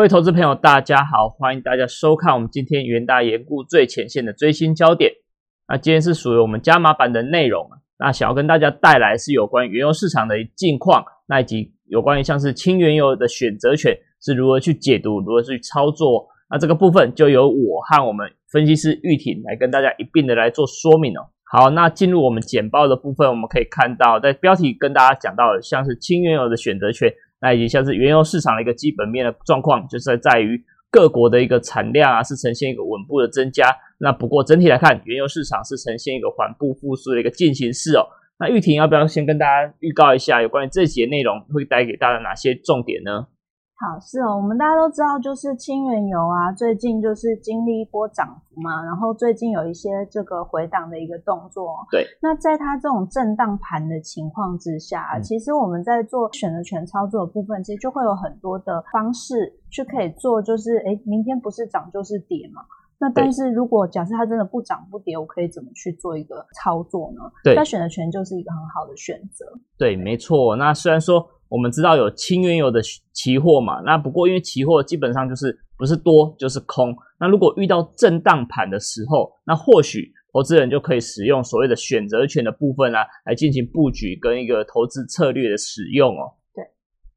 各位投资朋友，大家好，欢迎大家收看我们今天元大研顾最前线的追新焦点。那今天是属于我们加码版的内容那想要跟大家带来是有关原油市场的近况，那以及有关于像是轻原油的选择权是如何去解读，如何去操作。那这个部分就由我和我们分析师玉婷来跟大家一并的来做说明哦。好，那进入我们简报的部分，我们可以看到在标题跟大家讲到的，像是轻原油的选择权。那以及像是原油市场的一个基本面的状况，就是在于各国的一个产量啊是呈现一个稳步的增加。那不过整体来看，原油市场是呈现一个缓步复苏的一个进行式哦。那玉婷要不要先跟大家预告一下，有关于这节内容会带给大家哪些重点呢？好，是哦，我们大家都知道，就是清原油啊，最近就是经历一波涨幅嘛，然后最近有一些这个回档的一个动作。对，那在它这种震荡盘的情况之下，其实我们在做选择权操作的部分，其实就会有很多的方式去可以做，就是哎，明天不是涨就是跌嘛。那但是如果假设它真的不涨不跌，我可以怎么去做一个操作呢？对，那选择权就是一个很好的选择。对，没错。那虽然说。我们知道有轻原油的期货嘛，那不过因为期货基本上就是不是多就是空，那如果遇到震荡盘的时候，那或许投资人就可以使用所谓的选择权的部分啊，来进行布局跟一个投资策略的使用哦。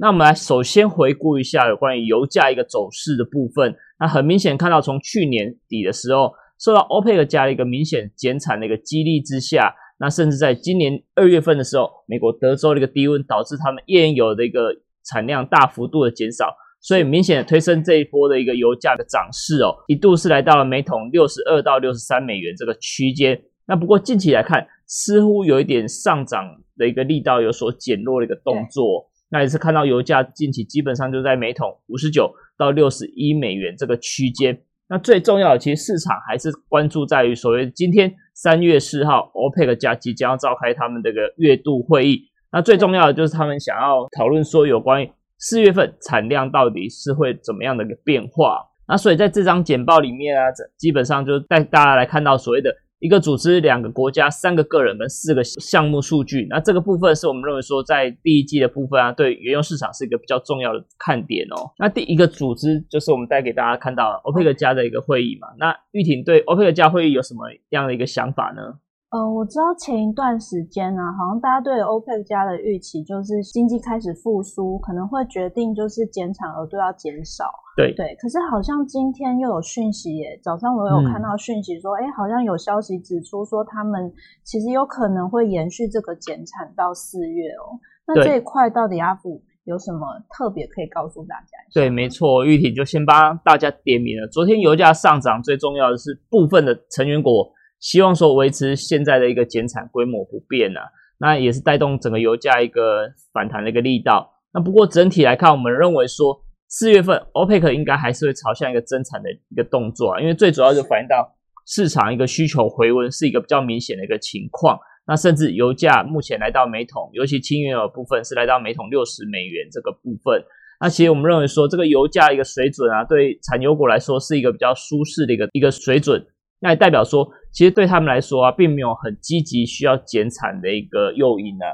那我们来首先回顾一下有关于油价一个走势的部分，那很明显看到从去年底的时候，受到欧佩克加一个明显减产的一个激励之下。那甚至在今年二月份的时候，美国德州的一个低温导致他们页岩油的一个产量大幅度的减少，所以明显的推升这一波的一个油价的涨势哦，一度是来到了每桶六十二到六十三美元这个区间。那不过近期来看，似乎有一点上涨的一个力道有所减弱的一个动作。那也是看到油价近期基本上就在每桶五十九到六十一美元这个区间。那最重要的，其实市场还是关注在于所谓今天三月四号，OPEC 加即将要召开他们这个月度会议。那最重要的就是他们想要讨论说有关于四月份产量到底是会怎么样的一个变化。那所以在这张简报里面啊，基本上就带大家来看到所谓的。一个组织、两个国家、三个个人跟四个项目数据，那这个部分是我们认为说在第一季的部分啊，对原油市场是一个比较重要的看点哦。那第一个组织就是我们带给大家看到欧佩克加的一个会议嘛。那玉婷对欧佩克加会议有什么样的一个想法呢？呃，我知道前一段时间呢，好像大家对欧佩克家的预期就是经济开始复苏，可能会决定就是减产额度要减少。对对，可是好像今天又有讯息耶，早上我有看到讯息说，哎，好像有消息指出说他们其实有可能会延续这个减产到四月哦。那这一块到底阿福有什么特别可以告诉大家？对，没错，玉婷就先帮大家点名了。昨天油价上涨，最重要的是部分的成员国。希望说维持现在的一个减产规模不变啊，那也是带动整个油价一个反弹的一个力道。那不过整体来看，我们认为说四月份 OPEC 应该还是会朝向一个增产的一个动作啊，因为最主要就反映到市场一个需求回温是一个比较明显的一个情况。那甚至油价目前来到每桶，尤其轻原油部分是来到每桶六十美元这个部分。那其实我们认为说这个油价一个水准啊，对产油国来说是一个比较舒适的一个一个水准。那也代表说，其实对他们来说啊，并没有很积极需要减产的一个诱因呢。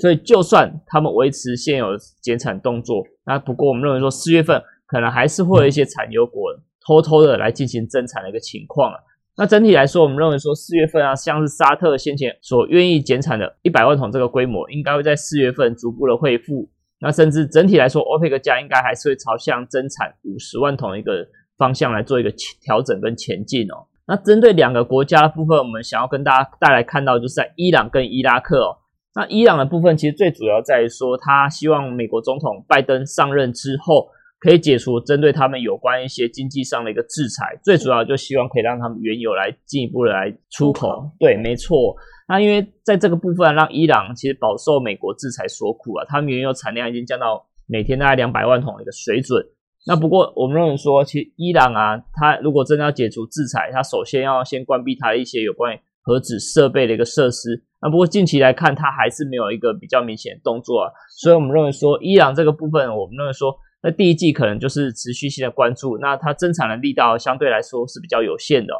所以就算他们维持现有减产动作，那不过我们认为说，四月份可能还是会有一些产油国偷偷的来进行增产的一个情况啊。那整体来说，我们认为说，四月份啊，像是沙特先前所愿意减产的一百万桶这个规模，应该会在四月份逐步的恢复。那甚至整体来说，欧佩克价应该还是会朝向增产五十万桶的一个方向来做一个调整跟前进哦。那针对两个国家的部分，我们想要跟大家带来看到，就是在伊朗跟伊拉克哦。那伊朗的部分，其实最主要在于说，他希望美国总统拜登上任之后，可以解除针对他们有关一些经济上的一个制裁。最主要就希望可以让他们原油来进一步的来出口。对，没错。那因为在这个部分，让伊朗其实饱受美国制裁所苦啊，他们原油产量已经降到每天大概两百万桶的一个水准。那不过，我们认为说，其实伊朗啊，它如果真的要解除制裁，它首先要先关闭它一些有关于核子设备的一个设施。那不过近期来看，它还是没有一个比较明显的动作啊。所以我们认为说，伊朗这个部分，我们认为说，那第一季可能就是持续性的关注。那它增产的力道相对来说是比较有限的。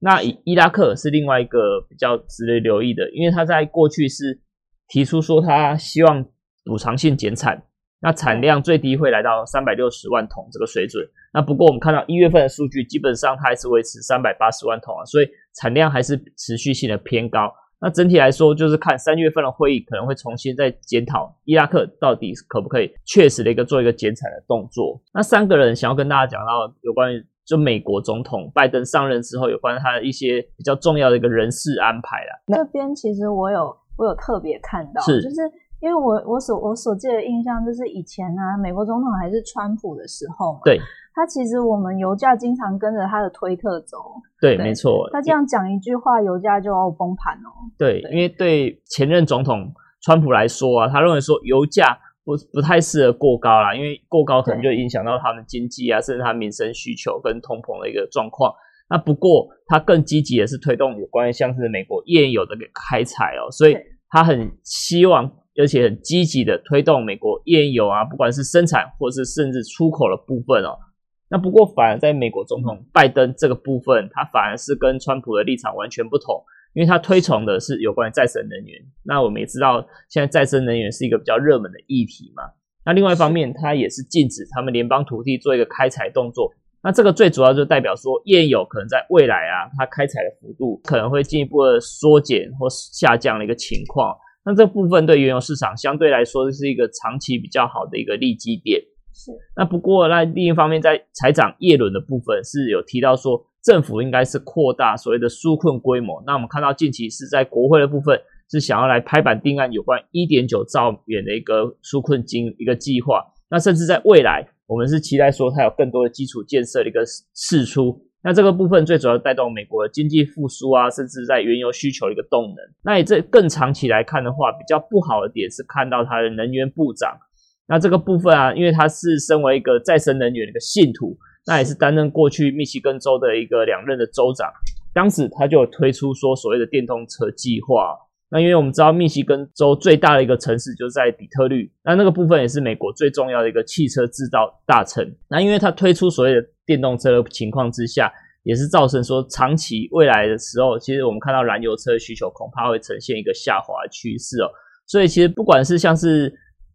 那伊伊拉克是另外一个比较值得留意的，因为它在过去是提出说，它希望补偿性减产。那产量最低会来到三百六十万桶这个水准。那不过我们看到一月份的数据，基本上它还是维持三百八十万桶啊，所以产量还是持续性的偏高。那整体来说，就是看三月份的会议可能会重新再检讨伊拉克到底可不可以确实的一个做一个减产的动作。那三个人想要跟大家讲到有关于就美国总统拜登上任之后有关他的一些比较重要的一个人事安排啦。那边其实我有我有特别看到，是就是因为我我所我所记的印象就是以前呢、美国总统还是川普的时候嘛，对他其实我们油价经常跟着他的推特走，对，对没错。他这样讲一句话，油价就要崩盘哦。对，对因为对前任总统川普来说啊，他认为说油价不不太适合过高啦，因为过高可能就影响到他们经济啊，甚至他民生需求跟通膨的一个状况。那不过他更积极的是推动有关于像是美国页岩油的开采哦，所以他很希望而且很积极的推动美国页岩油啊，不管是生产或是甚至出口的部分哦。那不过反而在美国总统拜登这个部分，他反而是跟川普的立场完全不同。因为他推崇的是有关再生能源。那我们也知道，现在再生能源是一个比较热门的议题嘛。那另外一方面，它也是禁止他们联邦土地做一个开采动作。那这个最主要就代表说，页岩油可能在未来啊，它开采的幅度可能会进一步的缩减或下降的一个情况。那这部分对原油市场相对来说是一个长期比较好的一个利基点。是那不过，那另一方面，在财长耶伦的部分是有提到说，政府应该是扩大所谓的纾困规模。那我们看到近期是在国会的部分是想要来拍板定案有关一点九兆元的一个纾困金一个计划。那甚至在未来，我们是期待说它有更多的基础建设的一个释出。那这个部分最主要带动美国的经济复苏啊，甚至在原油需求的一个动能。那以这更长期来看的话，比较不好的点是看到它的能源部长。那这个部分啊，因为他是身为一个再生能源的一个信徒，那也是担任过去密西根州的一个两任的州长，当时他就推出说所谓的电动车计划。那因为我们知道密西根州最大的一个城市就是在底特律，那那个部分也是美国最重要的一个汽车制造大城。那因为它推出所谓的电动车的情况之下，也是造成说长期未来的时候，其实我们看到燃油车的需求恐怕会呈现一个下滑趋势哦。所以其实不管是像是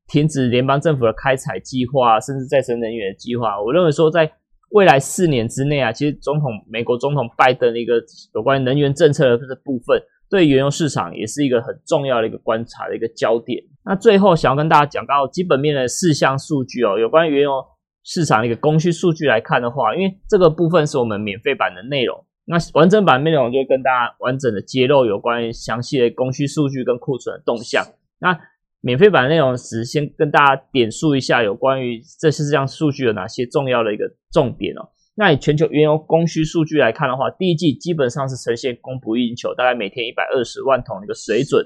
停止联邦政府的开采计划，甚至再生能源的计划，我认为说在未来四年之内啊，其实总统美国总统拜登的一个有关于能源政策的部分，对原油市场也是一个很重要的一个观察的一个焦点。那最后想要跟大家讲到基本面的四项数据哦，有关于原油市场的一个供需数据来看的话，因为这个部分是我们免费版的内容，那完整版内容就跟大家完整的揭露有关于详细的供需数据跟库存的动向。那免费版内容只先跟大家点述一下有关于这四项数据有哪些重要的一个重点哦。那以全球原油供需数据来看的话，第一季基本上是呈现供不应求，大概每天一百二十万桶的一个水准。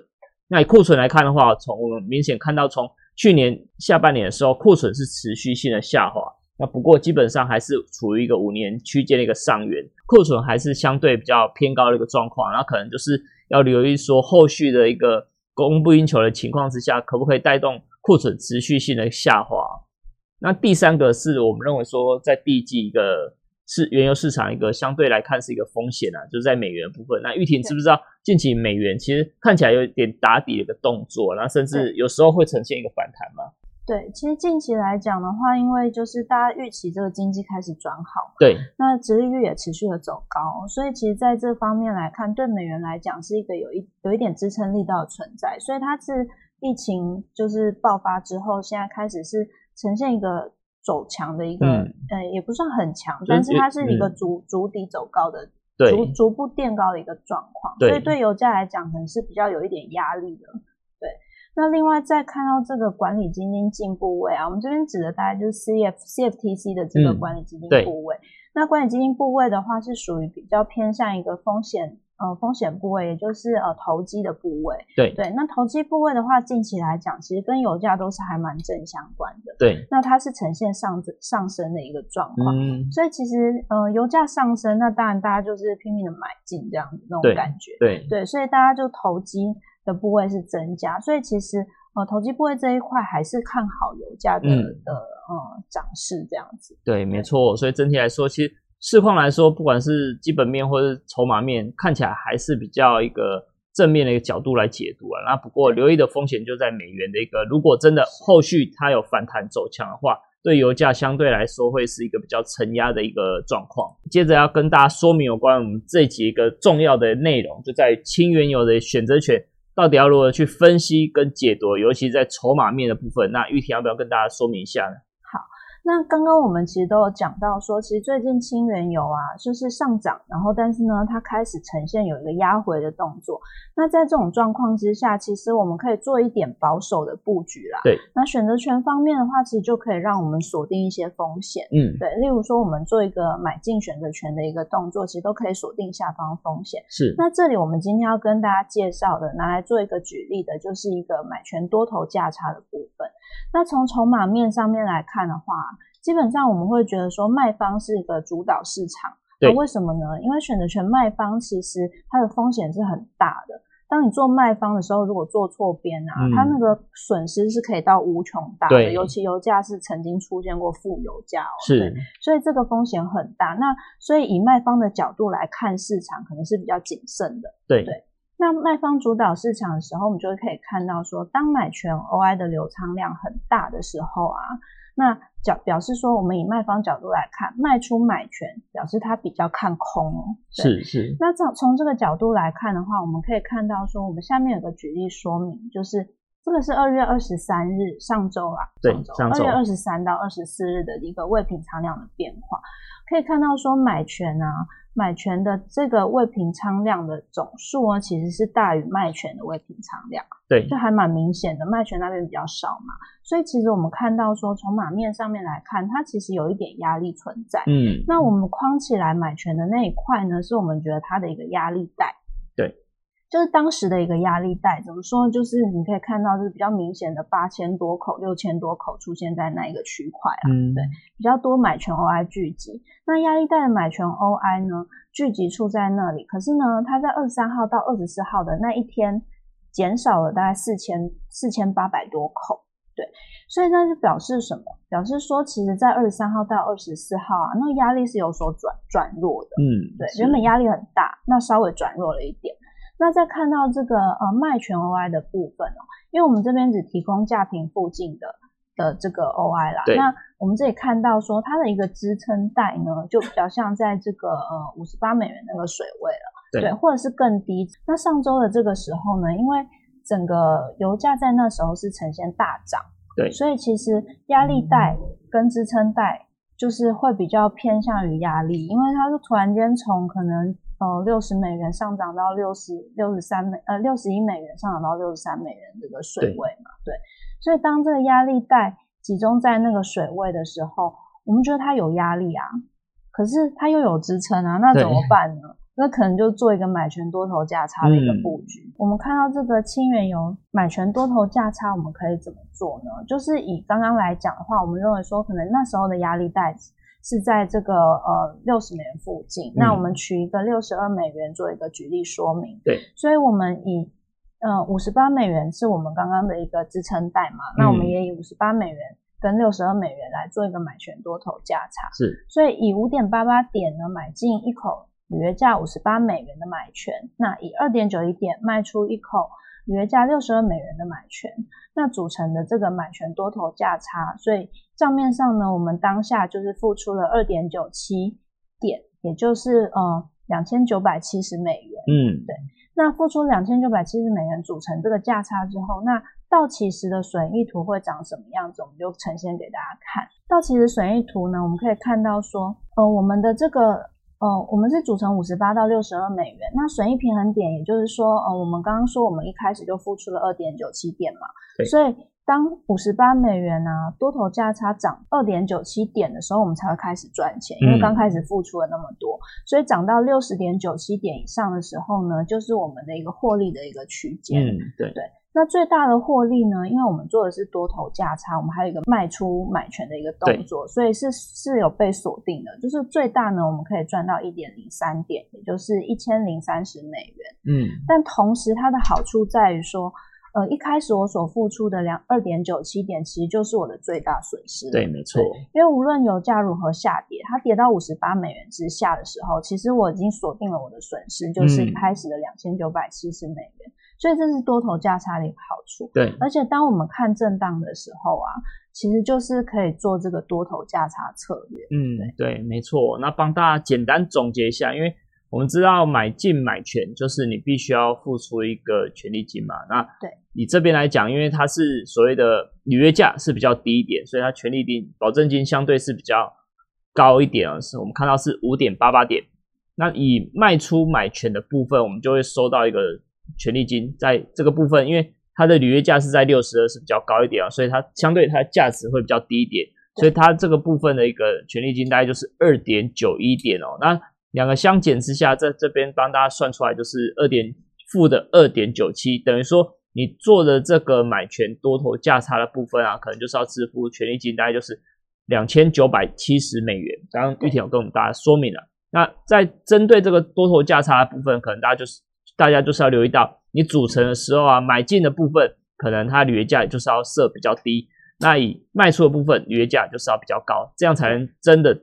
那以库存来看的话，从我们明显看到，从去年下半年的时候，库存是持续性的下滑。那不过基本上还是处于一个五年区间的一个上缘，库存还是相对比较偏高的一个状况。那可能就是要留意说后续的一个供不应求的情况之下，可不可以带动库存持续性的下滑？那第三个是我们认为说，在第一季一个是原油市场一个相对来看是一个风险啊，就是在美元部分。那玉婷知不知道近期美元其实看起来有点打底的一个动作，然后甚至有时候会呈现一个反弹吗？对，其实近期来讲的话，因为就是大家预期这个经济开始转好，对，那殖利率也持续的走高，所以其实在这方面来看，对美元来讲是一个有一有一点支撑力道的存在，所以它是疫情就是爆发之后，现在开始是呈现一个走强的一个，嗯呃，也不算很强，但是它是一个嗯逐逐底走高的。对逐逐步垫高的一个状况，对所以对油价来讲，可能是比较有一点压力的。对，那另外再看到这个管理基金进部位啊，我们这边指的大概就是 C F C F T C 的这个嗯管理基金部位。那管理基金部位的话，是属于比较偏向一个风险呃风险部位，也就是呃投机的部位。对对，那投机部位的话，近期来讲，其实跟油价都是还蛮正相关的。对，那它是呈现上上升的一个状况。嗯，所以其实，呃，油价上升，那当然大家就是拼命的买进这样子那对种感觉。对，对，所以大家就投机的部位是增加，所以其实呃投机部位这一块还是看好油价的、嗯的呃涨势这样子。对，没错。所以整体来说，其实市况来说，不管是基本面或是筹码面，看起来还是比较一个正面的一个角度来解读啊。那不过留意的风险就在美元的一个，如果真的后续它有反弹走强的话，对油价相对来说会是一个比较承压的一个状况。接着要跟大家说明有关我们这一集一个重要的内容，就在于轻原油的选择权到底要如何去分析跟解读，尤其在筹码面的部分。那玉婷要不要跟大家说明一下呢？那刚刚我们其实都有讲到说，其实最近清原油啊就是上涨，然后但是呢，它开始呈现有一个压回的动作。那在这种状况之下，其实我们可以做一点保守的布局啦。对。那选择权方面的话，其实就可以让我们锁定一些风险。嗯，对。例如说，我们做一个买进选择权的一个动作，其实都可以锁定下方风险。是。那这里我们今天要跟大家介绍的，拿来做一个举例的，就是一个买权多头价差的部分。那从筹码面上面来看的话，基本上我们会觉得说卖方是一个主导市场，对，为什么呢？因为选择权卖方其实它的风险是很大的。当你做卖方的时候，如果做错边啊，它那个损失是可以到无穷大的。尤其油价是曾经出现过负油价哦，是，所以这个风险很大。那所以以卖方的角度来看市场，可能是比较谨慎的。对对。那卖方主导市场的时候，我们就会可以看到说，当买权 OI 的流仓量很大的时候啊。那表表示说，我们以卖方角度来看，卖出买权表示他比较看空。是是。那从从这个角度来看的话，我们可以看到说，我们下面有个举例说明，就是这个是二月二十三日上周啊，对，上周二月二十三到二十四日的一个未平仓量的变化，可以看到说买权啊。买权的这个未平仓量的总数呢，其实是大于卖权的未平仓量，对，就还蛮明显的。卖权那边比较少嘛，所以其实我们看到说，从马面上面来看，它其实有一点压力存在。嗯，那我们框起来买权的那一块呢，是我们觉得它的一个压力带。对。就是当时的一个压力带，怎么说？就是你可以看到，就是比较明显的八千多口、六千多口出现在那一个区块啊。嗯，对，比较多买权 OI 聚集。那压力带的买权 OI 呢，聚集处在那里。可是呢，它在二十三号到二十四号的那一天，减少了大概四千四千八百多口。对，所以那就表示什么？表示说，其实，在二十三号到二十四号啊，那个压力是有所转转弱的。嗯，对，原本压力很大，那稍微转弱了一点。那再看到这个呃卖权 OI 的部分哦，因为我们这边只提供价平附近的的这个 OI 啦。那我们这里看到说它的一个支撑带呢，就比较像在这个呃五十八美元那个水位了，对，或者是更低。那上周的这个时候呢，因为整个油价在那时候是呈现大涨，对，所以其实压力带跟支撑带就是会比较偏向于压力，因为它是突然间从可能。呃，六十美元上涨到六十六十三美，呃，六十一美元上涨到六十三美元这个水位嘛，对。所以当这个压力带集中在那个水位的时候，我们觉得它有压力啊，可是它又有支撑啊，那怎么办呢？那可能就做一个买权多头价差的一个布局。我们看到这个清原油买权多头价差，我们可以怎么做呢？就是以刚刚来讲的话，我们认为说，可能那时候的压力带。是在这个呃六十美元附近，那我们取一个六十二美元做一个举例说明。对，所以我们以呃五十八美元是我们刚刚的一个支撑带嘛，那我们也以五十八美元跟六十二美元来做一个买权多头价差。是，所以以五点八八点呢买进一口履约价五十八美元的买权，那以二点九一点卖出一口履约价六十二美元的买权，那组成的这个买权多头价差，所以。账面上呢，我们当下就是付出了二点九七点，也就是呃两千九百七十美元。嗯，对。那付出两千九百七十美元组成这个价差之后，那到期时的损益图会长什么样子？我们就呈现给大家看。到期的损益图呢，我们可以看到说，呃，我们的这个呃，我们是组成五十八到六十二美元。那损益平衡点，也就是说，呃，我们刚刚说我们一开始就付出了二点九七点嘛，所以。当五十八美元啊多头价差涨二点九七点的时候，我们才会开始赚钱，因为刚开始付出了那么多，所以涨到六十点九七点以上的时候呢，就是我们的一个获利的一个区间。嗯，对对。那最大的获利呢，因为我们做的是多头价差，我们还有一个卖出买权的一个动作，所以是是有被锁定的。就是最大呢，我们可以赚到一点零三点，也就是一千零三十美元。嗯，但同时它的好处在于说。呃，一开始我所付出的两二点九七点，其实就是我的最大损失。对，没错。因为无论油价如何下跌，它跌到五十八美元之下的时候，其实我已经锁定了我的损失，就是一开始的两千九百七十美元。所以这是多头价差的一个好处。对，而且当我们看震荡的时候啊，其实就是可以做这个多头价差策略。嗯，对，没错。那帮大家简单总结一下，因为我们知道买进买权就是你必须要付出一个权利金嘛。那对以这边来讲，因为它是所谓的履约价是比较低一点，所以它权利金保证金相对是比较高一点啊。是我们看到是五点八八点。那以卖出买权的部分，我们就会收到一个。权利金在这个部分，因为它的履约价是在六十二，是比较高一点啊，所以它相对它的价值会比较低一点，所以它这个部分的一个权利金大概就是二点九一点哦。那两个相减之下，在这边帮大家算出来就是二点负的二点九七，等于说你做的这个买权多头价差的部分啊，可能就是要支付权利金，大概就是两千九百七十美元。刚刚玉婷有跟我们大家说明了，那在针对这个多头价差的部分，可能大家就是。大家就是要留意到，你组成的时候啊，买进的部分可能它履约价就是要设比较低，那以卖出的部分履约价就是要比较高，这样才能真的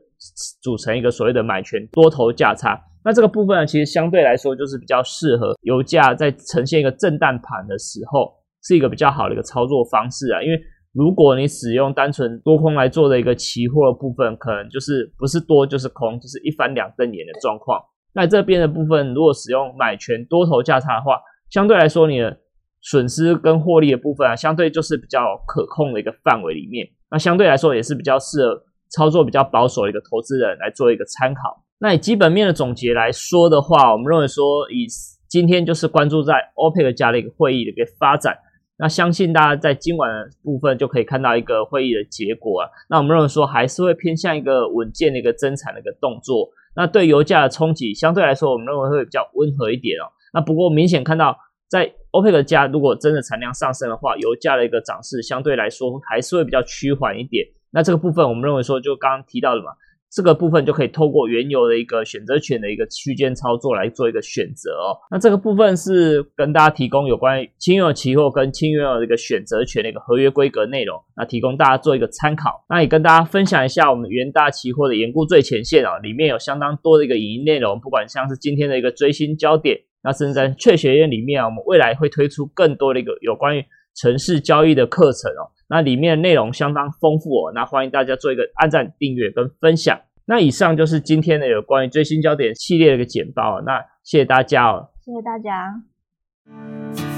组成一个所谓的买权多头价差。那这个部分呢，其实相对来说就是比较适合油价在呈现一个震荡盘的时候，是一个比较好的一个操作方式啊。因为如果你使用单纯多空来做的一个期货的部分，可能就是不是多就是空，就是一翻两瞪眼的状况。那这边的部分，如果使用买权多头价差的话，相对来说你的损失跟获利的部分啊，相对就是比较可控的一个范围里面。那相对来说也是比较适合操作比较保守的一个投资人来做一个参考。那以基本面的总结来说的话，我们认为说以今天就是关注在 OPEC 加的一个会议的一个发展。那相信大家在今晚的部分就可以看到一个会议的结果啊。那我们认为说还是会偏向一个稳健的一个增产的一个动作。那对油价的冲击相对来说，我们认为会比较温和一点哦。那不过明显看到，在 OPEC 加如果真的产量上升的话，油价的一个涨势相对来说还是会比较趋缓一点。那这个部分我们认为说，就刚刚提到的嘛。这个部分就可以透过原油的一个选择权的一个区间操作来做一个选择哦。那这个部分是跟大家提供有关于轻油期货跟轻原油的一个选择权的一个合约规格内容，那提供大家做一个参考。那也跟大家分享一下我们元大期货的研估最前线啊，里面有相当多的一个影音内容，不管像是今天的一个追新焦点，那甚至在雀学院里面啊，我们未来会推出更多的一个有关于城市交易的课程哦。那里面的内容相当丰富哦，那欢迎大家做一个按赞、订阅跟分享。那以上就是今天的有关于最新焦点系列的一个简报，那谢谢大家哦，谢谢大家。